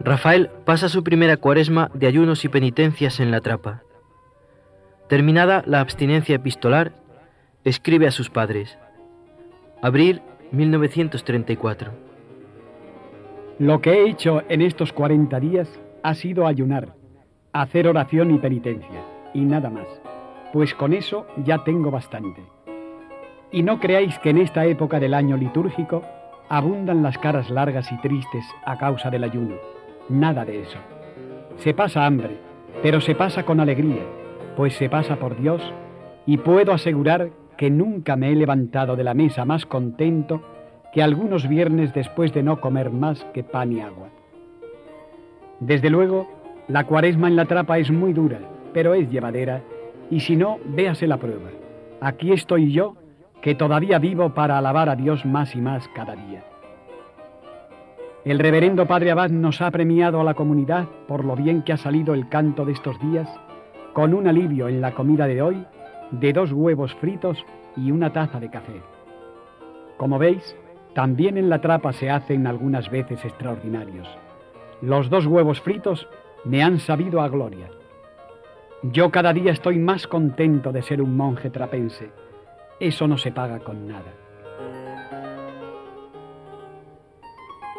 Rafael pasa su primera cuaresma de ayunos y penitencias en la trapa. Terminada la abstinencia epistolar, escribe a sus padres. Abril 1934. Lo que he hecho en estos 40 días ha sido ayunar, hacer oración y penitencia, y nada más, pues con eso ya tengo bastante. Y no creáis que en esta época del año litúrgico abundan las caras largas y tristes a causa del ayuno. Nada de eso. Se pasa hambre, pero se pasa con alegría, pues se pasa por Dios y puedo asegurar que nunca me he levantado de la mesa más contento que algunos viernes después de no comer más que pan y agua. Desde luego, la cuaresma en la trapa es muy dura, pero es llevadera, y si no, véase la prueba. Aquí estoy yo, que todavía vivo para alabar a Dios más y más cada día. El reverendo Padre Abad nos ha premiado a la comunidad por lo bien que ha salido el canto de estos días, con un alivio en la comida de hoy de dos huevos fritos y una taza de café. Como veis, también en la trapa se hacen algunas veces extraordinarios. Los dos huevos fritos me han sabido a gloria. Yo cada día estoy más contento de ser un monje trapense. Eso no se paga con nada.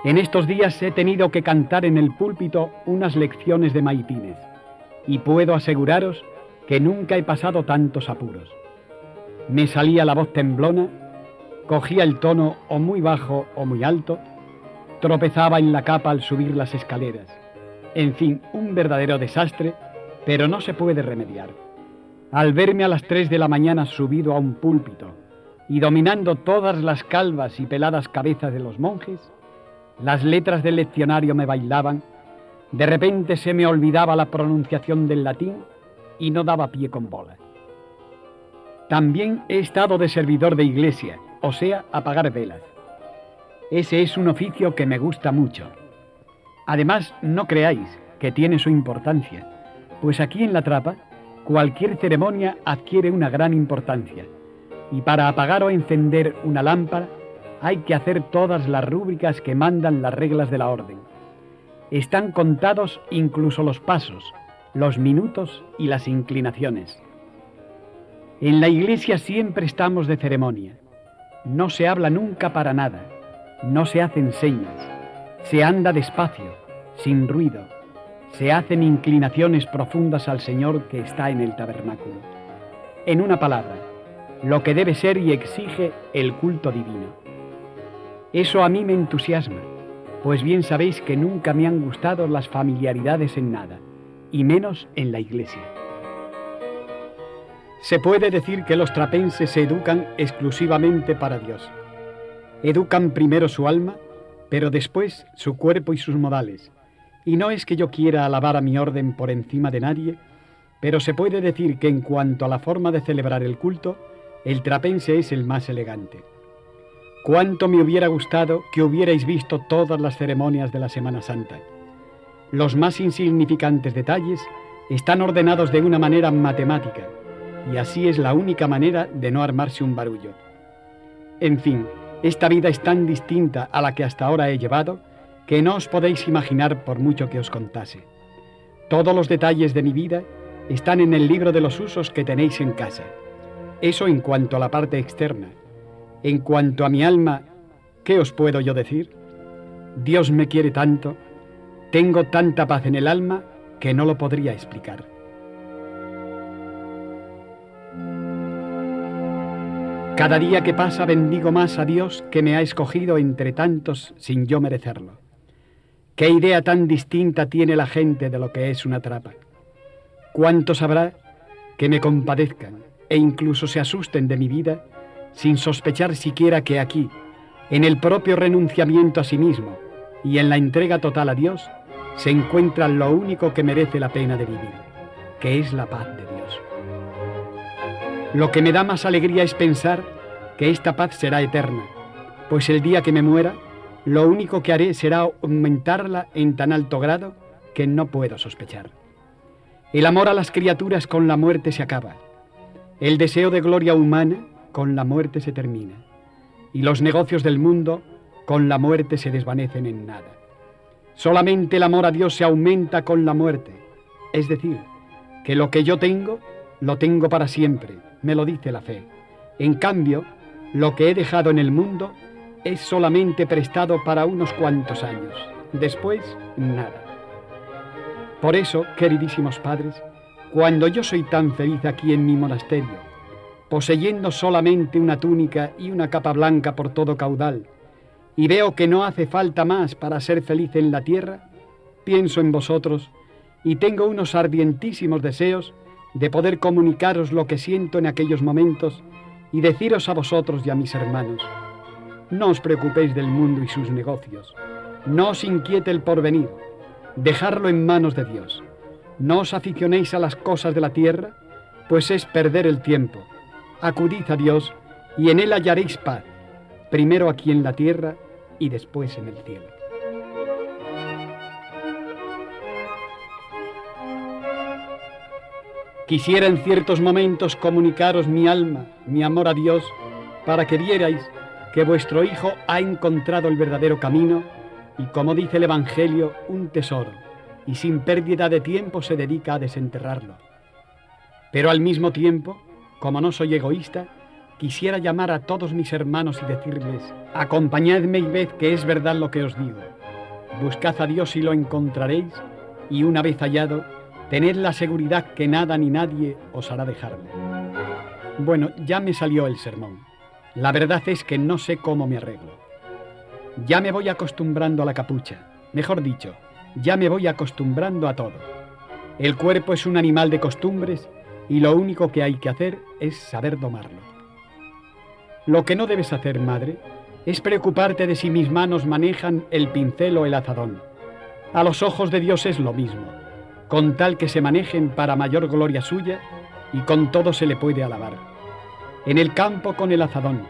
En estos días he tenido que cantar en el púlpito unas lecciones de maitines y puedo aseguraros que nunca he pasado tantos apuros. Me salía la voz temblona, cogía el tono o muy bajo o muy alto, tropezaba en la capa al subir las escaleras. En fin, un verdadero desastre, pero no se puede remediar. Al verme a las tres de la mañana subido a un púlpito y dominando todas las calvas y peladas cabezas de los monjes, las letras del leccionario me bailaban, de repente se me olvidaba la pronunciación del latín y no daba pie con bola. También he estado de servidor de iglesia, o sea, apagar velas. Ese es un oficio que me gusta mucho. Además, no creáis que tiene su importancia, pues aquí en la trapa cualquier ceremonia adquiere una gran importancia, y para apagar o encender una lámpara hay que hacer todas las rúbricas que mandan las reglas de la orden. Están contados incluso los pasos, los minutos y las inclinaciones. En la iglesia siempre estamos de ceremonia. No se habla nunca para nada, no se hacen señas, se anda despacio, sin ruido, se hacen inclinaciones profundas al Señor que está en el tabernáculo. En una palabra, lo que debe ser y exige el culto divino. Eso a mí me entusiasma, pues bien sabéis que nunca me han gustado las familiaridades en nada y menos en la iglesia. Se puede decir que los trapenses se educan exclusivamente para Dios. Educan primero su alma, pero después su cuerpo y sus modales. Y no es que yo quiera alabar a mi orden por encima de nadie, pero se puede decir que en cuanto a la forma de celebrar el culto, el trapense es el más elegante. Cuánto me hubiera gustado que hubierais visto todas las ceremonias de la Semana Santa. Los más insignificantes detalles están ordenados de una manera matemática, y así es la única manera de no armarse un barullo. En fin, esta vida es tan distinta a la que hasta ahora he llevado que no os podéis imaginar por mucho que os contase. Todos los detalles de mi vida están en el libro de los usos que tenéis en casa. Eso en cuanto a la parte externa. En cuanto a mi alma, ¿qué os puedo yo decir? Dios me quiere tanto tengo tanta paz en el alma que no lo podría explicar. Cada día que pasa bendigo más a Dios que me ha escogido entre tantos sin yo merecerlo. ¿Qué idea tan distinta tiene la gente de lo que es una trapa? ¿Cuántos habrá que me compadezcan e incluso se asusten de mi vida sin sospechar siquiera que aquí, en el propio renunciamiento a sí mismo y en la entrega total a Dios, se encuentra lo único que merece la pena de vivir, que es la paz de Dios. Lo que me da más alegría es pensar que esta paz será eterna, pues el día que me muera, lo único que haré será aumentarla en tan alto grado que no puedo sospechar. El amor a las criaturas con la muerte se acaba. El deseo de gloria humana con la muerte se termina. Y los negocios del mundo con la muerte se desvanecen en nada. Solamente el amor a Dios se aumenta con la muerte. Es decir, que lo que yo tengo, lo tengo para siempre, me lo dice la fe. En cambio, lo que he dejado en el mundo es solamente prestado para unos cuantos años. Después, nada. Por eso, queridísimos padres, cuando yo soy tan feliz aquí en mi monasterio, poseyendo solamente una túnica y una capa blanca por todo caudal, y veo que no hace falta más para ser feliz en la tierra, pienso en vosotros y tengo unos ardientísimos deseos de poder comunicaros lo que siento en aquellos momentos y deciros a vosotros y a mis hermanos, no os preocupéis del mundo y sus negocios, no os inquiete el porvenir, dejarlo en manos de Dios. No os aficionéis a las cosas de la tierra, pues es perder el tiempo. Acudid a Dios y en Él hallaréis paz, primero aquí en la tierra y después en el cielo. Quisiera en ciertos momentos comunicaros mi alma, mi amor a Dios, para que vierais que vuestro Hijo ha encontrado el verdadero camino y como dice el Evangelio, un tesoro, y sin pérdida de tiempo se dedica a desenterrarlo. Pero al mismo tiempo, como no soy egoísta, quisiera llamar a todos mis hermanos y decirles, acompañadme y ved que es verdad lo que os digo. Buscad a Dios y lo encontraréis, y una vez hallado, tened la seguridad que nada ni nadie os hará dejarle. Bueno, ya me salió el sermón. La verdad es que no sé cómo me arreglo. Ya me voy acostumbrando a la capucha. Mejor dicho, ya me voy acostumbrando a todo. El cuerpo es un animal de costumbres y lo único que hay que hacer es saber domarlo. Lo que no debes hacer, madre, es preocuparte de si mis manos manejan el pincel o el azadón. A los ojos de Dios es lo mismo, con tal que se manejen para mayor gloria suya y con todo se le puede alabar. En el campo con el azadón,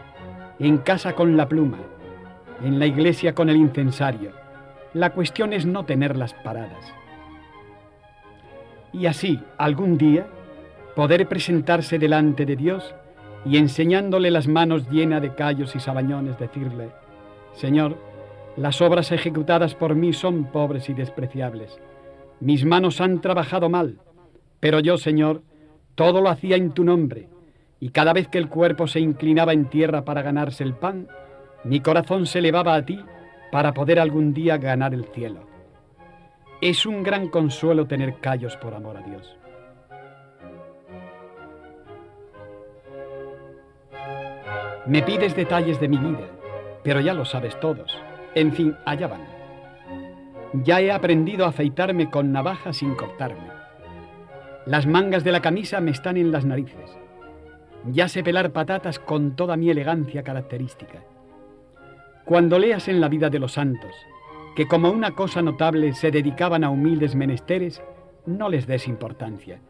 en casa con la pluma, en la iglesia con el incensario. La cuestión es no tenerlas paradas. Y así, algún día, poder presentarse delante de Dios y enseñándole las manos llenas de callos y sabañones, decirle, Señor, las obras ejecutadas por mí son pobres y despreciables. Mis manos han trabajado mal, pero yo, Señor, todo lo hacía en tu nombre, y cada vez que el cuerpo se inclinaba en tierra para ganarse el pan, mi corazón se elevaba a ti para poder algún día ganar el cielo. Es un gran consuelo tener callos por amor a Dios. Me pides detalles de mi vida, pero ya lo sabes todos. En fin, allá van. Ya he aprendido a afeitarme con navaja sin cortarme. Las mangas de la camisa me están en las narices. Ya sé pelar patatas con toda mi elegancia característica. Cuando leas en la vida de los santos que como una cosa notable se dedicaban a humildes menesteres, no les des importancia,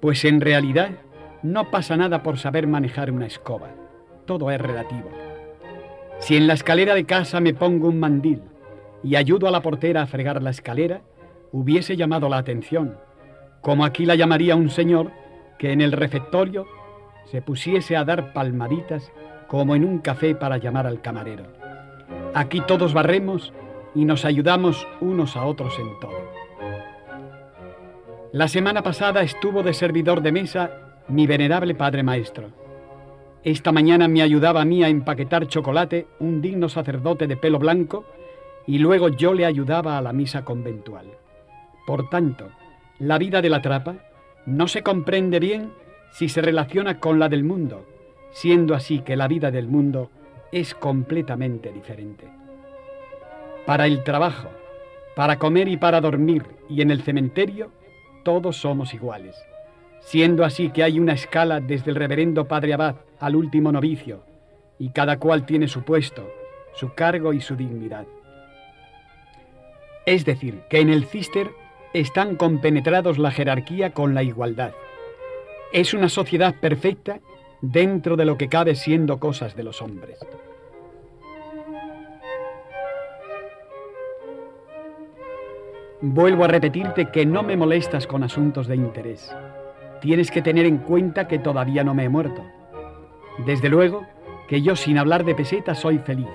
pues en realidad no pasa nada por saber manejar una escoba, todo es relativo. Si en la escalera de casa me pongo un mandil y ayudo a la portera a fregar la escalera, hubiese llamado la atención, como aquí la llamaría un señor que en el refectorio se pusiese a dar palmaditas como en un café para llamar al camarero. Aquí todos barremos y nos ayudamos unos a otros en todo. La semana pasada estuvo de servidor de mesa mi venerable padre maestro. Esta mañana me ayudaba a mí a empaquetar chocolate un digno sacerdote de pelo blanco y luego yo le ayudaba a la misa conventual. Por tanto, la vida de la trapa no se comprende bien si se relaciona con la del mundo, siendo así que la vida del mundo es completamente diferente. Para el trabajo, para comer y para dormir y en el cementerio, todos somos iguales, siendo así que hay una escala desde el reverendo padre abad al último novicio, y cada cual tiene su puesto, su cargo y su dignidad. Es decir, que en el cister están compenetrados la jerarquía con la igualdad. Es una sociedad perfecta dentro de lo que cabe siendo cosas de los hombres. Vuelvo a repetirte que no me molestas con asuntos de interés. Tienes que tener en cuenta que todavía no me he muerto. Desde luego que yo sin hablar de pesetas soy feliz,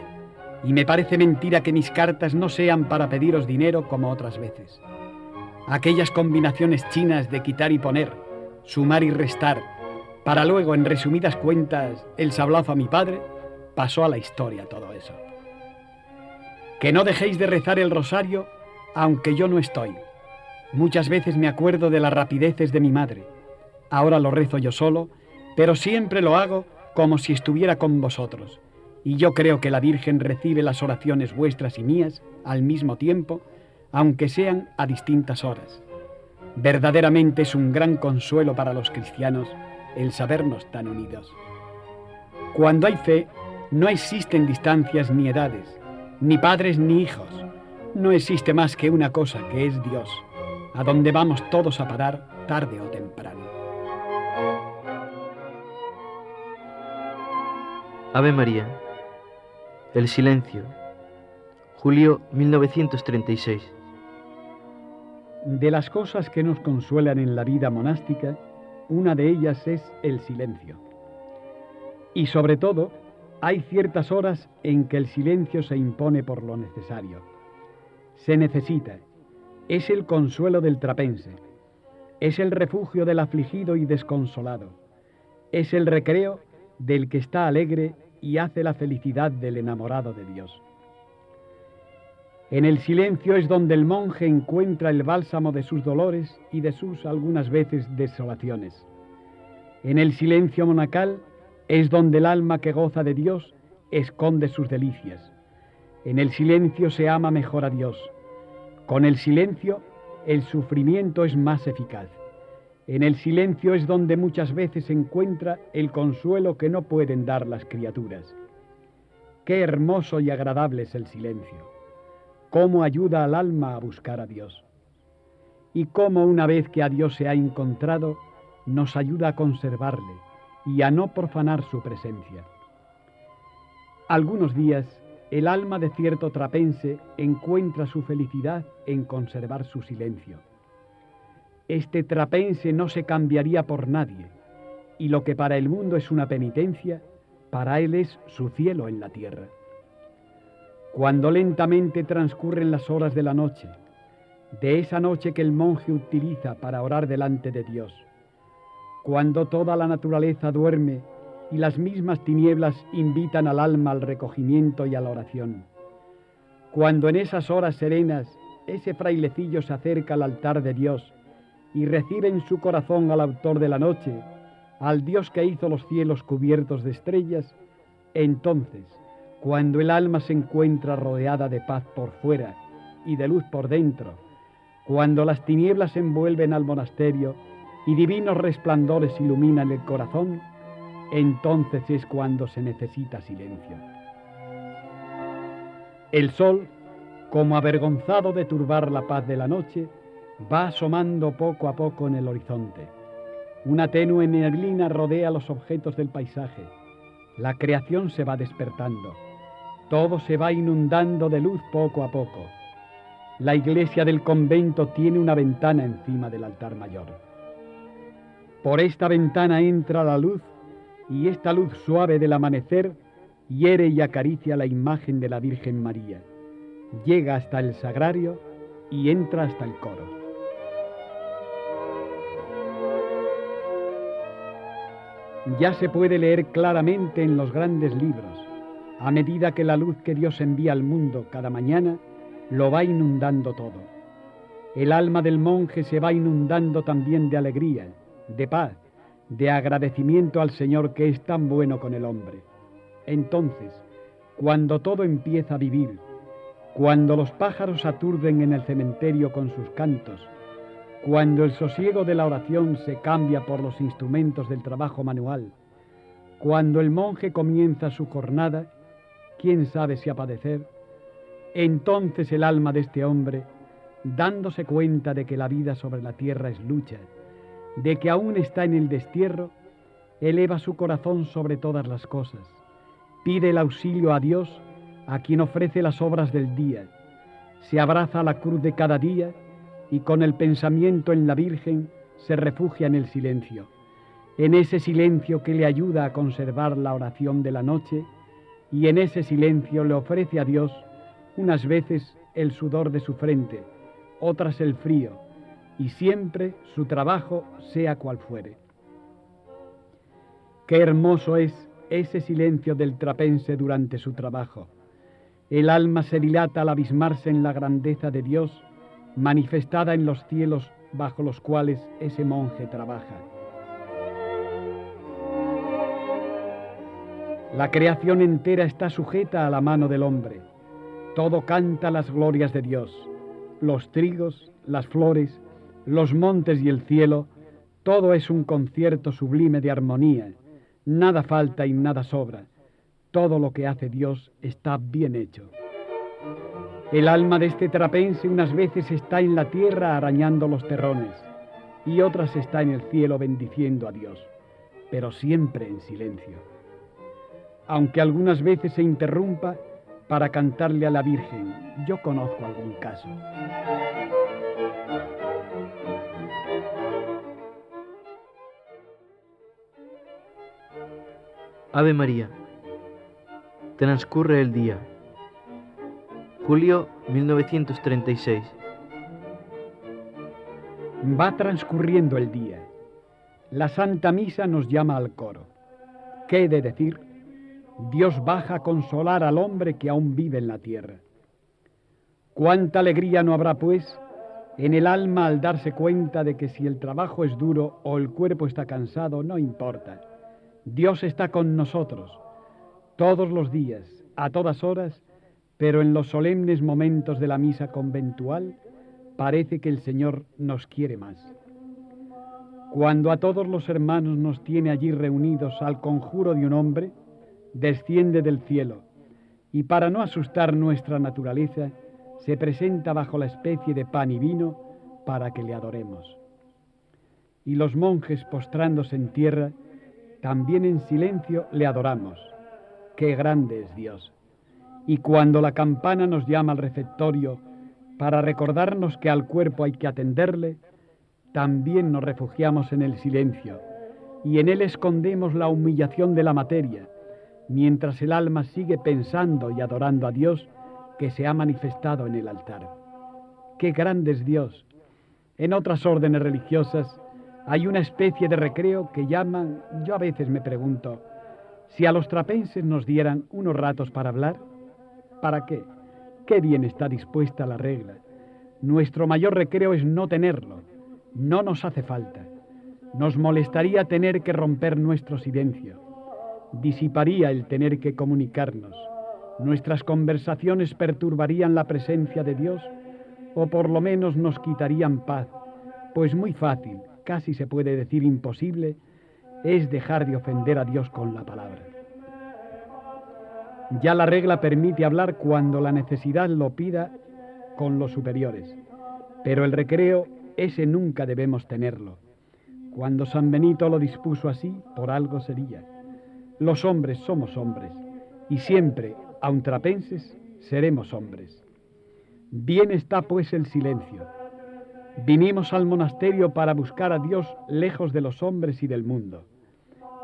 y me parece mentira que mis cartas no sean para pediros dinero como otras veces. Aquellas combinaciones chinas de quitar y poner, sumar y restar, para luego, en resumidas cuentas, el sablazo a mi padre, pasó a la historia todo eso. Que no dejéis de rezar el rosario aunque yo no estoy. Muchas veces me acuerdo de las rapideces de mi madre. Ahora lo rezo yo solo, pero siempre lo hago como si estuviera con vosotros. Y yo creo que la Virgen recibe las oraciones vuestras y mías al mismo tiempo, aunque sean a distintas horas. Verdaderamente es un gran consuelo para los cristianos el sabernos tan unidos. Cuando hay fe, no existen distancias ni edades, ni padres ni hijos. No existe más que una cosa que es Dios, a donde vamos todos a parar tarde o temprano. Ave María. El silencio. Julio 1936. De las cosas que nos consuelan en la vida monástica, una de ellas es el silencio. Y sobre todo, hay ciertas horas en que el silencio se impone por lo necesario. Se necesita. Es el consuelo del trapense. Es el refugio del afligido y desconsolado. Es el recreo del que está alegre y hace la felicidad del enamorado de Dios. En el silencio es donde el monje encuentra el bálsamo de sus dolores y de sus algunas veces desolaciones. En el silencio monacal es donde el alma que goza de Dios esconde sus delicias. En el silencio se ama mejor a Dios. Con el silencio el sufrimiento es más eficaz. En el silencio es donde muchas veces encuentra el consuelo que no pueden dar las criaturas. Qué hermoso y agradable es el silencio cómo ayuda al alma a buscar a Dios y cómo una vez que a Dios se ha encontrado, nos ayuda a conservarle y a no profanar su presencia. Algunos días, el alma de cierto trapense encuentra su felicidad en conservar su silencio. Este trapense no se cambiaría por nadie, y lo que para el mundo es una penitencia, para él es su cielo en la tierra. Cuando lentamente transcurren las horas de la noche, de esa noche que el monje utiliza para orar delante de Dios, cuando toda la naturaleza duerme y las mismas tinieblas invitan al alma al recogimiento y a la oración, cuando en esas horas serenas ese frailecillo se acerca al altar de Dios y recibe en su corazón al autor de la noche, al Dios que hizo los cielos cubiertos de estrellas, entonces, cuando el alma se encuentra rodeada de paz por fuera y de luz por dentro, cuando las tinieblas envuelven al monasterio y divinos resplandores iluminan el corazón, entonces es cuando se necesita silencio. El sol, como avergonzado de turbar la paz de la noche, va asomando poco a poco en el horizonte. Una tenue neblina rodea los objetos del paisaje. La creación se va despertando todo se va inundando de luz poco a poco. La iglesia del convento tiene una ventana encima del altar mayor. Por esta ventana entra la luz y esta luz suave del amanecer hiere y acaricia la imagen de la Virgen María. Llega hasta el sagrario y entra hasta el coro. Ya se puede leer claramente en los grandes libros a medida que la luz que Dios envía al mundo cada mañana lo va inundando todo. El alma del monje se va inundando también de alegría, de paz, de agradecimiento al Señor que es tan bueno con el hombre. Entonces, cuando todo empieza a vivir, cuando los pájaros aturden en el cementerio con sus cantos, cuando el sosiego de la oración se cambia por los instrumentos del trabajo manual, cuando el monje comienza su jornada, quién sabe si a padecer, entonces el alma de este hombre, dándose cuenta de que la vida sobre la tierra es lucha, de que aún está en el destierro, eleva su corazón sobre todas las cosas, pide el auxilio a Dios, a quien ofrece las obras del día, se abraza a la cruz de cada día y con el pensamiento en la Virgen se refugia en el silencio, en ese silencio que le ayuda a conservar la oración de la noche, y en ese silencio le ofrece a Dios unas veces el sudor de su frente, otras el frío, y siempre su trabajo sea cual fuere. Qué hermoso es ese silencio del trapense durante su trabajo. El alma se dilata al abismarse en la grandeza de Dios, manifestada en los cielos bajo los cuales ese monje trabaja. La creación entera está sujeta a la mano del hombre. Todo canta las glorias de Dios. Los trigos, las flores, los montes y el cielo, todo es un concierto sublime de armonía. Nada falta y nada sobra. Todo lo que hace Dios está bien hecho. El alma de este trapense unas veces está en la tierra arañando los terrones y otras está en el cielo bendiciendo a Dios, pero siempre en silencio. Aunque algunas veces se interrumpa para cantarle a la Virgen, yo conozco algún caso. Ave María. Transcurre el día. Julio 1936. Va transcurriendo el día. La Santa Misa nos llama al coro. ¿Qué he de decir? Dios baja a consolar al hombre que aún vive en la tierra. Cuánta alegría no habrá, pues, en el alma al darse cuenta de que si el trabajo es duro o el cuerpo está cansado, no importa. Dios está con nosotros, todos los días, a todas horas, pero en los solemnes momentos de la misa conventual parece que el Señor nos quiere más. Cuando a todos los hermanos nos tiene allí reunidos al conjuro de un hombre, desciende del cielo y para no asustar nuestra naturaleza, se presenta bajo la especie de pan y vino para que le adoremos. Y los monjes postrándose en tierra, también en silencio le adoramos. Qué grande es Dios y cuando la campana nos llama al refectorio para recordarnos que al cuerpo hay que atenderle, también nos refugiamos en el silencio y en él escondemos la humillación de la materia, mientras el alma sigue pensando y adorando a Dios que se ha manifestado en el altar. ¡Qué grande es Dios! En otras órdenes religiosas hay una especie de recreo que llaman, yo a veces me pregunto, si a los trapenses nos dieran unos ratos para hablar, ¿Para qué? Qué bien está dispuesta la regla. Nuestro mayor recreo es no tenerlo. No nos hace falta. Nos molestaría tener que romper nuestro silencio. Disiparía el tener que comunicarnos. Nuestras conversaciones perturbarían la presencia de Dios o por lo menos nos quitarían paz, pues muy fácil, casi se puede decir imposible, es dejar de ofender a Dios con la palabra. Ya la regla permite hablar cuando la necesidad lo pida con los superiores, pero el recreo ese nunca debemos tenerlo. Cuando San Benito lo dispuso así, por algo sería. Los hombres somos hombres, y siempre, aun trapenses, seremos hombres. Bien está pues el silencio. Vinimos al monasterio para buscar a Dios lejos de los hombres y del mundo.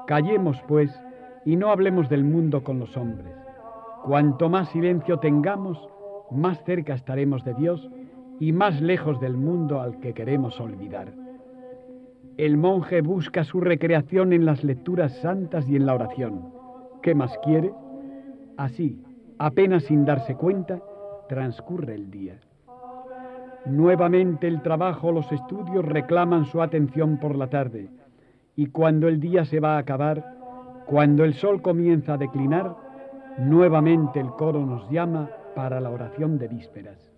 Callemos pues y no hablemos del mundo con los hombres. Cuanto más silencio tengamos, más cerca estaremos de Dios y más lejos del mundo al que queremos olvidar. El monje busca su recreación en las lecturas santas y en la oración. ¿Qué más quiere? Así, apenas sin darse cuenta, transcurre el día. Nuevamente el trabajo los estudios reclaman su atención por la tarde, y cuando el día se va a acabar, cuando el sol comienza a declinar, Nuevamente el coro nos llama para la oración de vísperas.